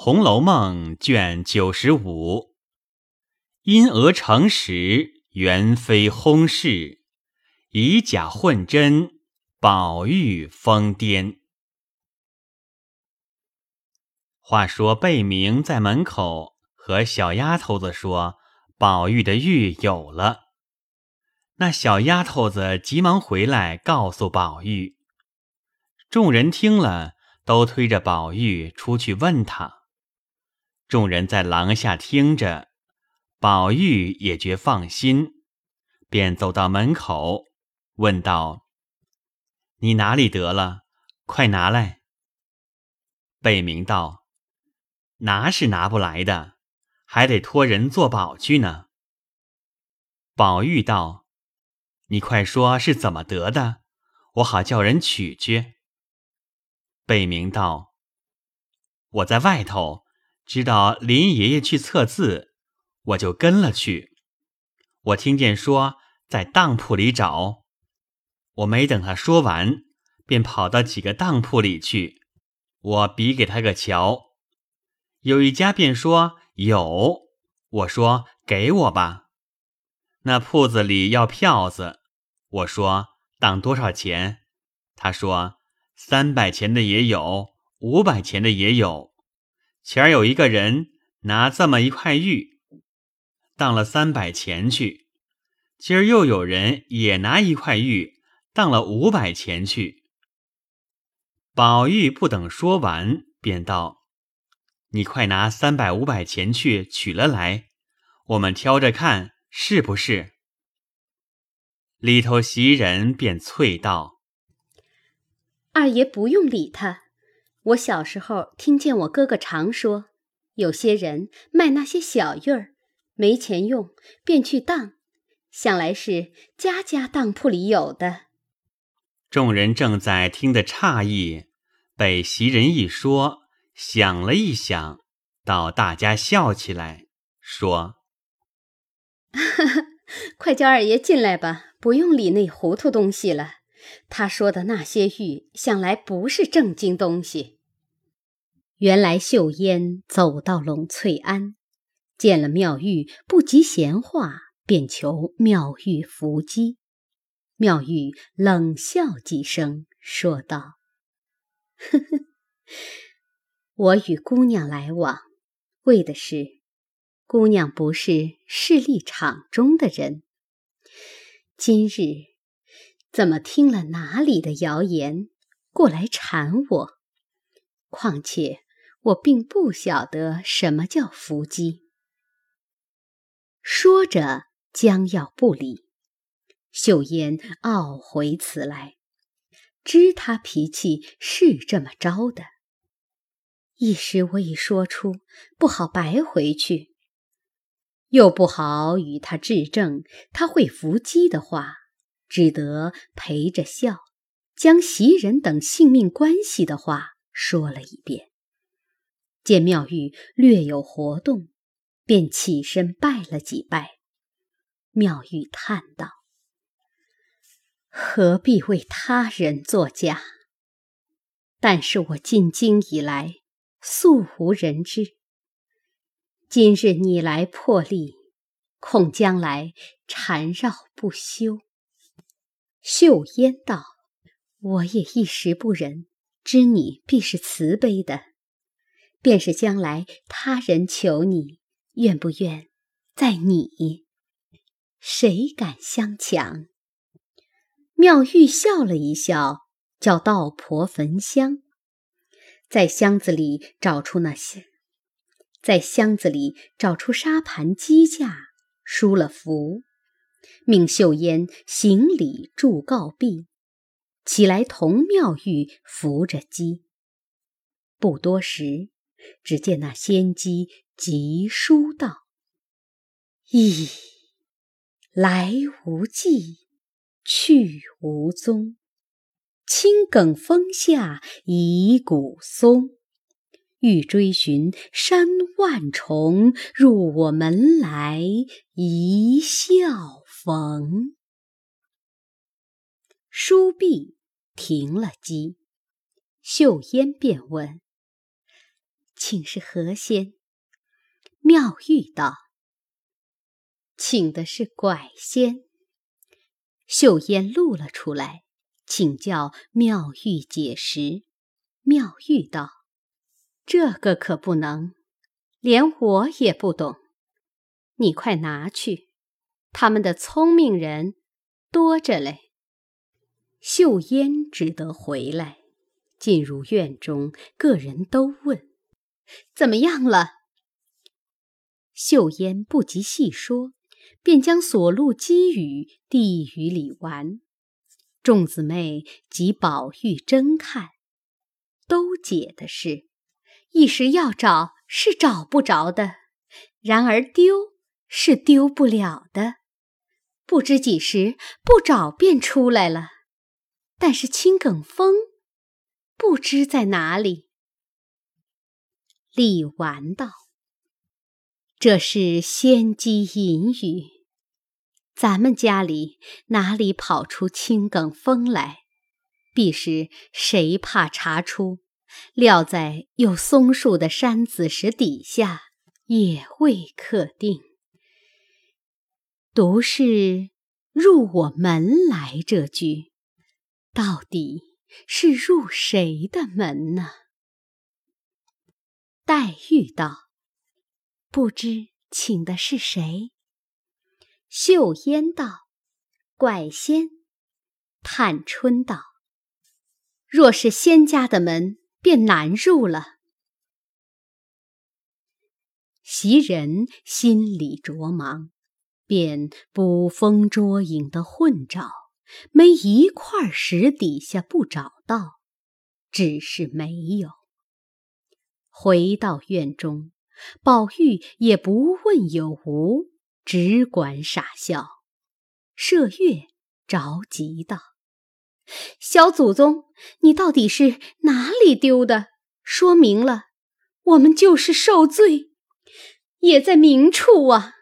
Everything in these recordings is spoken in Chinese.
红楼梦》卷九十五，因讹成实，原非轰事；以假混真，宝玉疯癫。话说贝明在门口和小丫头子说：“宝玉的玉有了。”那小丫头子急忙回来告诉宝玉。众人听了，都推着宝玉出去问他。众人在廊下听着，宝玉也觉放心，便走到门口，问道：“你哪里得了？快拿来。”贝明道：“拿是拿不来的，还得托人做保去呢。”宝玉道：“你快说是怎么得的，我好叫人取去。”贝明道：“我在外头。”知道林爷爷去测字，我就跟了去。我听见说在当铺里找，我没等他说完，便跑到几个当铺里去。我比给他个瞧，有一家便说有，我说给我吧。那铺子里要票子，我说当多少钱？他说三百钱的也有，五百钱的也有。前儿有一个人拿这么一块玉，当了三百钱去；今儿又有人也拿一块玉，当了五百钱去。宝玉不等说完，便道：“你快拿三百五百钱去取了来，我们挑着看是不是。”里头袭人便啐道：“二爷不用理他。”我小时候听见我哥哥常说，有些人卖那些小玉儿，没钱用便去当，想来是家家当铺里有的。众人正在听得诧异，被袭人一说，想了一想，倒大家笑起来，说：“快叫二爷进来吧，不用理那糊涂东西了。他说的那些玉，想来不是正经东西。”原来秀烟走到龙翠庵，见了妙玉，不及闲话，便求妙玉伏击。妙玉冷笑几声，说道：“呵呵，我与姑娘来往，为的是姑娘不是势力场中的人。今日怎么听了哪里的谣言，过来缠我？况且……”我并不晓得什么叫伏击。说着，将要不理，秀烟懊悔此来，知他脾气是这么着的。一时我已说出不好白回去，又不好与他质证他会伏击的话，只得陪着笑，将袭人等性命关系的话说了一遍。见妙玉略有活动，便起身拜了几拜。妙玉叹道：“何必为他人作假？但是我进京以来，素无人知。今日你来破例，恐将来缠绕不休。”秀烟道：“我也一时不忍，知你必是慈悲的。”便是将来他人求你，愿不愿在你？谁敢相抢？妙玉笑了一笑，叫道婆焚香，在箱子里找出那些，在箱子里找出沙盘鸡架，输了符，命秀烟行礼祝告毕，起来同妙玉扶着鸡。不多时。只见那仙姬急书道：“咦，来无迹，去无踪。青埂峰下一古松，欲追寻山万重。入我门来一笑逢。”书毕，停了机，秀烟便问。请是何仙？”妙玉道：“请的是拐仙。”秀烟露了出来，请教妙玉解释。妙玉道：“这个可不能，连我也不懂。你快拿去，他们的聪明人多着嘞。”秀烟只得回来，进入院中，个人都问：“怎么样了？”秀烟不及细说，便将所录积语递与李纨。众姊妹及宝玉争看，都解的是：一时要找是找不着的，然而丢是丢不了的。不知几时不找便出来了。但是青埂峰不知在哪里。李纨道：“这是仙机隐语，咱们家里哪里跑出青埂峰来？必是谁怕查出？料在有松树的山子石底下，也未可定。独是入我门来这句。”到底是入谁的门呢？黛玉道：“不知请的是谁？”秀烟道：“怪仙。”探春道：“若是仙家的门，便难入了。”袭人心里着忙，便捕风捉影的混找。没一块石底下不找到，只是没有。回到院中，宝玉也不问有无，只管傻笑。麝月着急道：“小祖宗，你到底是哪里丢的？说明了，我们就是受罪，也在明处啊。”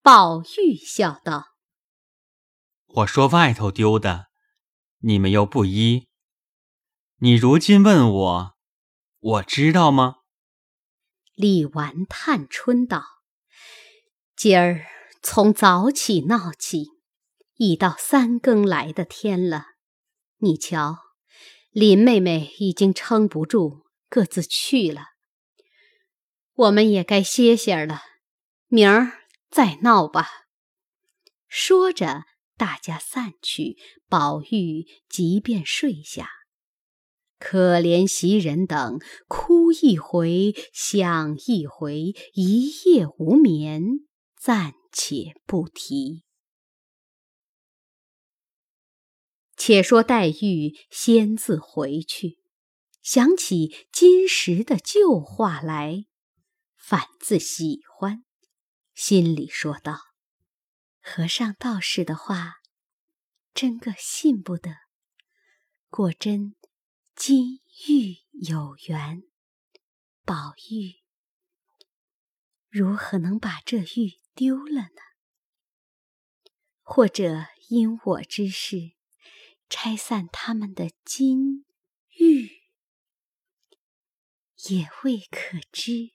宝玉笑道。我说外头丢的，你们又不依。你如今问我，我知道吗？李纨、探春道：“今儿从早起闹起，已到三更来的天了。你瞧，林妹妹已经撑不住，各自去了。我们也该歇歇了，明儿再闹吧。”说着。大家散去，宝玉即便睡下。可怜袭人等哭一回，想一回，一夜无眠，暂且不提。且说黛玉先自回去，想起金石的旧话来，反自喜欢，心里说道。和尚道士的话，真个信不得。果真金玉有缘，宝玉如何能把这玉丢了呢？或者因我之事拆散他们的金玉，也未可知。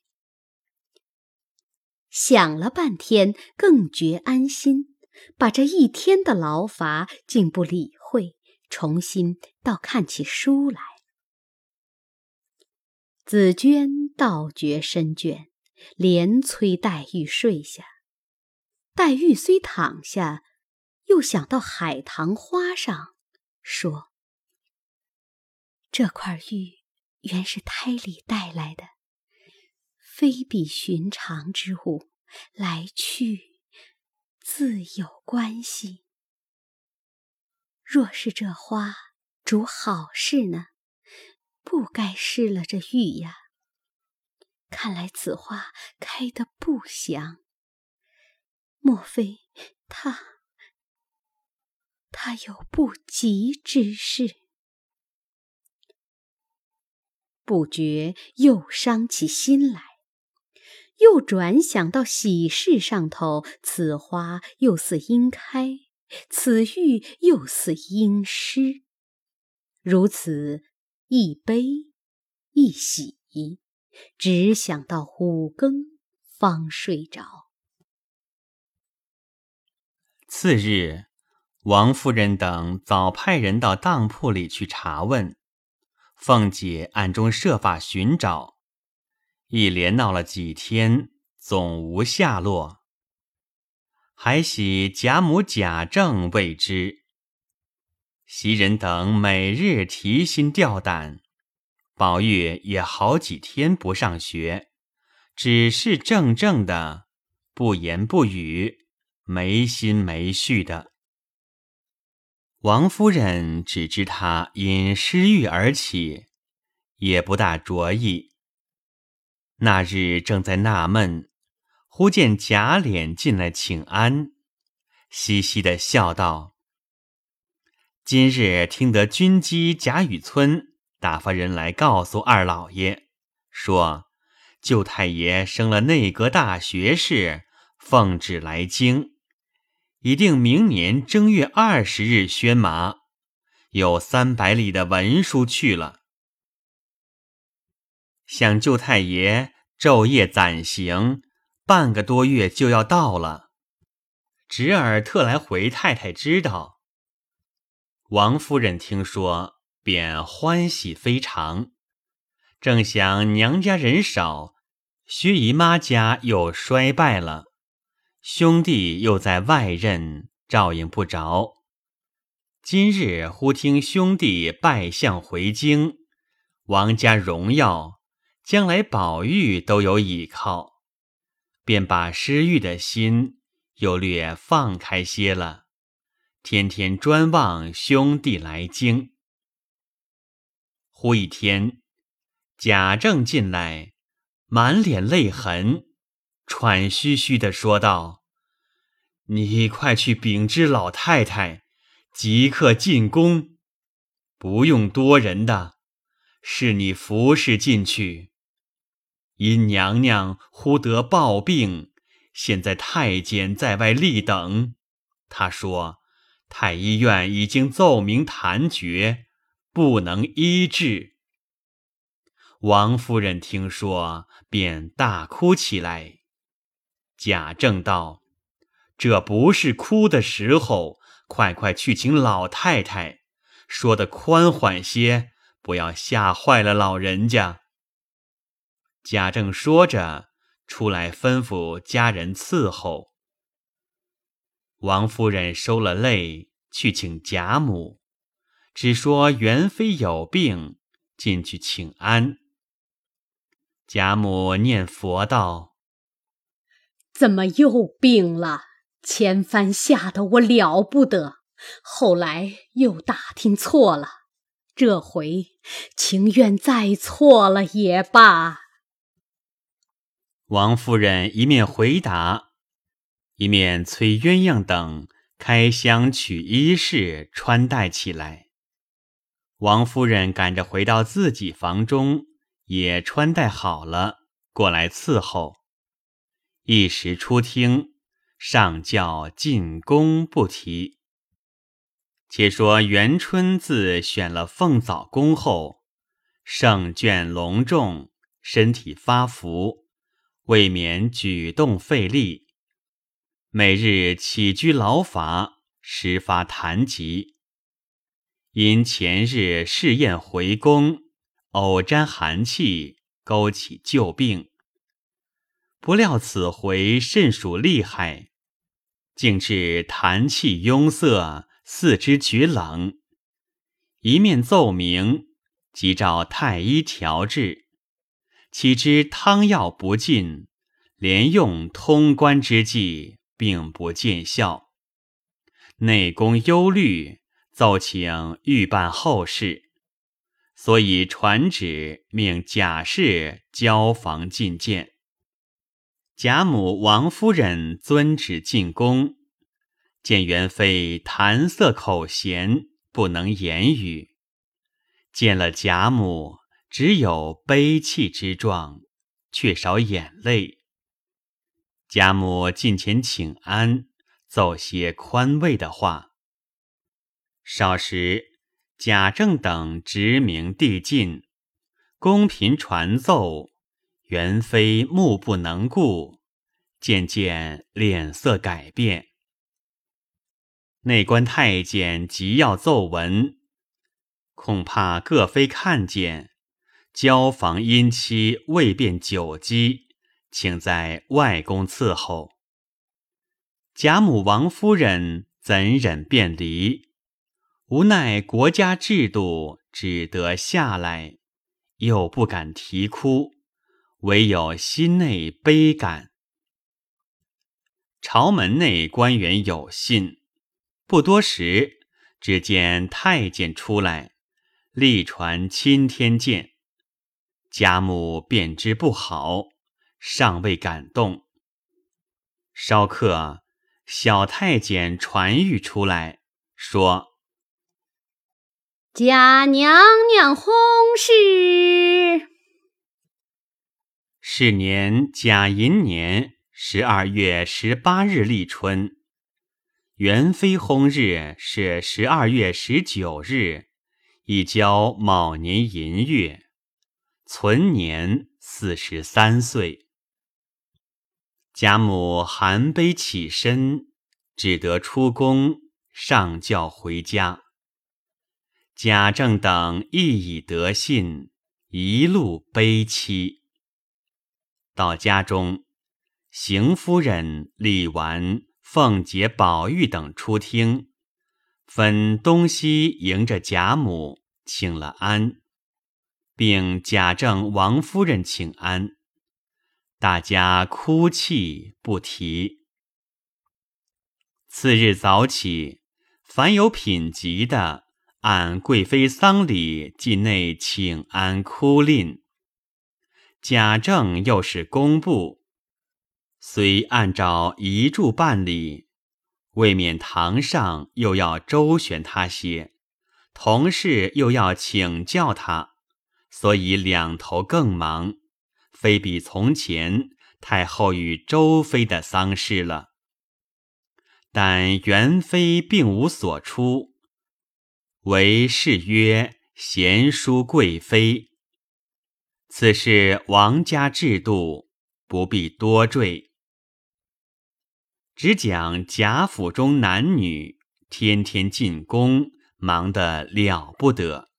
想了半天，更觉安心，把这一天的劳乏竟不理会，重新倒看起书来。紫娟倒觉身倦，连催黛玉睡下。黛玉虽躺下，又想到海棠花上，说：“这块玉原是胎里带来的。”非比寻常之物，来去自有关系。若是这花主好事呢，不该失了这玉呀。看来此花开得不祥，莫非他他有不吉之事？不觉又伤起心来。又转想到喜事上头，此花又似应开，此玉又似应失，如此一悲一喜，只想到五更方睡着。次日，王夫人等早派人到当铺里去查问，凤姐暗中设法寻找，一连闹了几天，总无下落。还喜贾母、贾政未知，袭人等每日提心吊胆。宝玉也好几天不上学，只是怔怔的，不言不语。没心没绪的，王夫人只知他因失欲而起，也不大着意。那日正在纳闷，忽见贾琏进来请安，嘻嘻的笑道：“今日听得军机贾雨村打发人来告诉二老爷，说舅太爷升了内阁大学士，奉旨来京。”已定明年正月二十日宣麻，有三百里的文书去了。想舅太爷昼夜攒行，半个多月就要到了。侄儿特来回太太知道。王夫人听说，便欢喜非常。正想娘家人少，薛姨妈家又衰败了。兄弟又在外任，照应不着。今日忽听兄弟拜相回京，王家荣耀，将来宝玉都有倚靠，便把失玉的心又略放开些了，天天专望兄弟来京。忽一天，贾政进来，满脸泪痕。喘吁吁的说道：“你快去禀知老太太，即刻进宫，不用多人的，是你服侍进去。因娘娘忽得暴病，现在太监在外立等。他说太医院已经奏明弹厥，不能医治。”王夫人听说，便大哭起来。贾政道：“这不是哭的时候，快快去请老太太，说的宽缓些，不要吓坏了老人家。”贾政说着，出来吩咐家人伺候。王夫人收了泪，去请贾母，只说元妃有病，进去请安。贾母念佛道。怎么又病了？前番吓得我了不得，后来又打听错了，这回情愿再错了也罢。王夫人一面回答，一面催鸳鸯等开箱取衣饰穿戴起来。王夫人赶着回到自己房中，也穿戴好了，过来伺候。一时出厅，上轿进宫不提。且说元春自选了凤藻宫后，圣眷隆重，身体发福，未免举动费力，每日起居劳乏，时发痰疾。因前日试验回宫，偶沾寒气，勾起旧病。不料此回甚属厉害，竟至痰气壅塞，四肢厥冷。一面奏明，即召太医调治，岂知汤药不进，连用通关之计，并不见效。内宫忧虑，奏请预办后事，所以传旨命贾氏交房觐见。贾母、王夫人遵旨进宫，见元妃谈色口咸，不能言语。见了贾母，只有悲泣之状，却少眼泪。贾母近前请安，奏些宽慰的话。少时，贾政等执名递进，宫嫔传奏。元妃目不能顾，渐渐脸色改变。内官太监急要奏闻，恐怕各妃看见，交房姻妻未便久积，请在外宫伺候。贾母、王夫人怎忍便离？无奈国家制度，只得下来，又不敢啼哭，唯有心内悲感。朝门内官员有信。不多时，只见太监出来，力传钦天监。贾母便知不好，尚未感动。稍刻，小太监传谕出来，说：“贾娘娘薨逝。是年甲寅年十二月十八日立春。”元妃薨日是十二月十九日，已交卯年寅月，存年四十三岁。贾母含悲起身，只得出宫上轿回家。贾政等亦已得信，一路悲戚。到家中，邢夫人、李纨。凤姐、宝玉等出厅，分东西迎着贾母请了安，并贾政、王夫人请安，大家哭泣不提。次日早起，凡有品级的，按贵妃丧礼进内请安哭吝。贾政又是工部。虽按照遗嘱办理，未免堂上又要周旋他些，同事又要请教他，所以两头更忙，非比从前太后与周妃的丧事了。但元妃并无所出，为是曰贤淑贵妃。此事王家制度，不必多赘。只讲贾府中男女天天进宫，忙得了不得。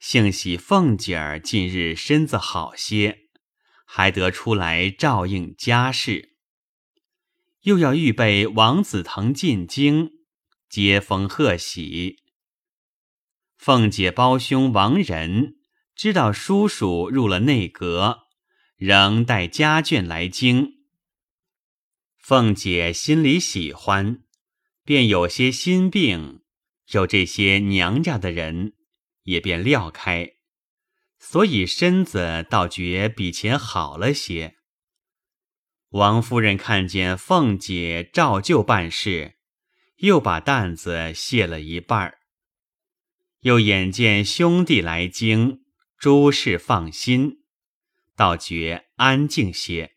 幸喜凤姐儿近日身子好些，还得出来照应家事。又要预备王子腾进京，接风贺喜。凤姐胞兄王仁知道叔叔入了内阁，仍带家眷来京。凤姐心里喜欢，便有些心病，有这些娘家的人，也便撂开，所以身子倒觉比前好了些。王夫人看见凤姐照旧办事，又把担子卸了一半儿，又眼见兄弟来京，诸事放心，倒觉安静些。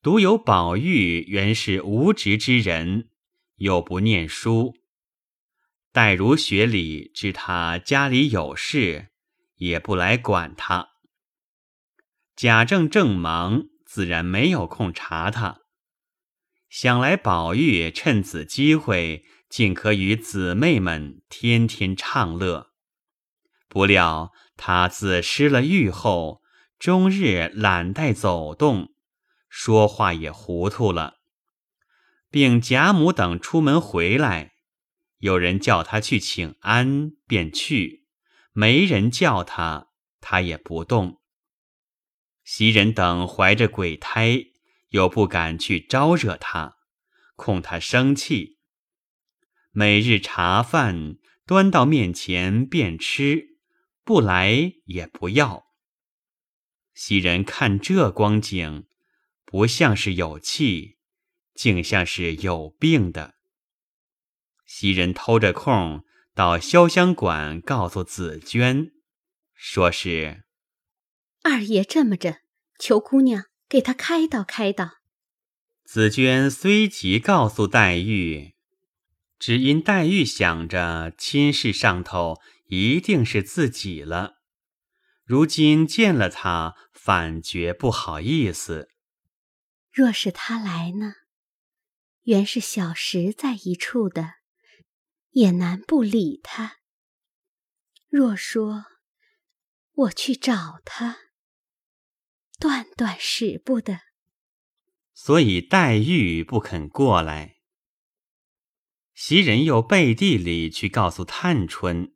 独有宝玉原是无职之人，又不念书。黛如学里知他家里有事，也不来管他。贾政正忙，自然没有空查他。想来宝玉趁此机会，尽可与姊妹们天天畅乐。不料他自失了玉后，终日懒怠走动。说话也糊涂了，并贾母等出门回来，有人叫他去请安，便去；没人叫他，他也不动。袭人等怀着鬼胎，又不敢去招惹他，恐他生气。每日茶饭端到面前便吃，不来也不要。袭人看这光景。不像是有气，竟像是有病的。袭人偷着空到潇湘馆告诉紫娟，说是二爷这么着，求姑娘给他开导开导。紫娟虽即告诉黛玉，只因黛玉想着亲事上头一定是自己了，如今见了他，反觉不好意思。若是他来呢？原是小时在一处的，也难不理他。若说我去找他，断断使不得。所以黛玉不肯过来。袭人又背地里去告诉探春，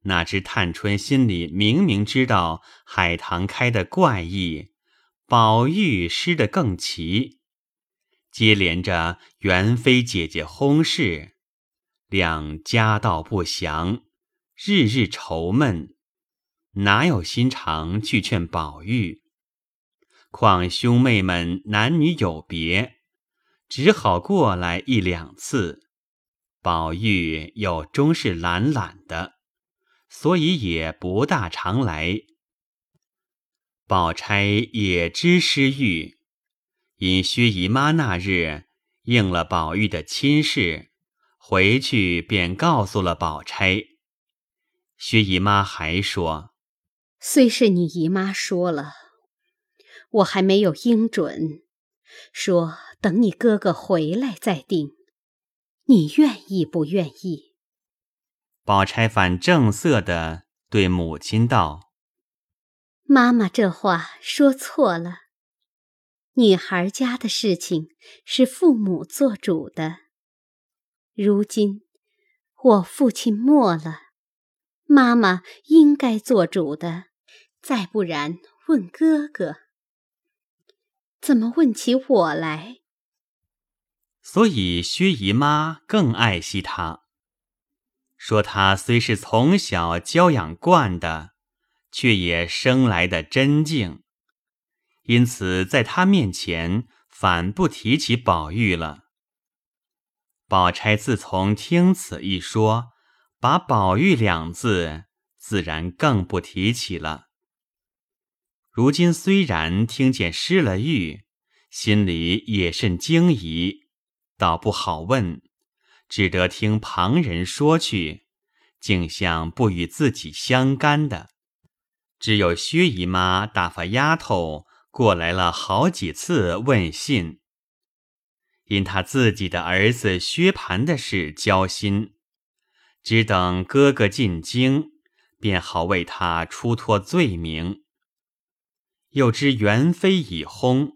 哪知探春心里明明知道海棠开的怪异，宝玉失的更奇，接连着元妃姐姐薨逝，两家道不详，日日愁闷，哪有心肠去劝宝玉？况兄妹们男女有别，只好过来一两次。宝玉又终是懒懒的，所以也不大常来。宝钗也知失玉，因薛姨妈那日应了宝玉的亲事，回去便告诉了宝钗。薛姨妈还说：“虽是你姨妈说了，我还没有应准，说等你哥哥回来再定。”你愿意不愿意？宝钗反正色的对母亲道：“妈妈这话说错了。女孩家的事情是父母做主的。如今我父亲没了，妈妈应该做主的。再不然问哥哥，怎么问起我来？”所以薛姨妈更爱惜他，说他虽是从小娇养惯的，却也生来的真静，因此在他面前反不提起宝玉了。宝钗自从听此一说，把宝玉两字自然更不提起了。如今虽然听见失了玉，心里也甚惊疑。倒不好问，只得听旁人说去，竟像不与自己相干的。只有薛姨妈打发丫头过来了好几次问信，因他自己的儿子薛蟠的事交心，只等哥哥进京，便好为他出脱罪名。又知元妃已薨，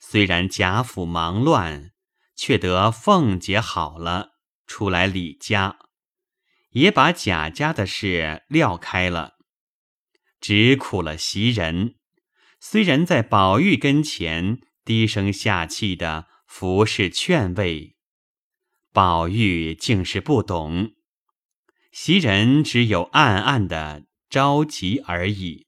虽然贾府忙乱。却得凤姐好了，出来李家，也把贾家的事撂开了，只苦了袭人。虽然在宝玉跟前低声下气的服侍劝慰，宝玉竟是不懂，袭人只有暗暗的着急而已。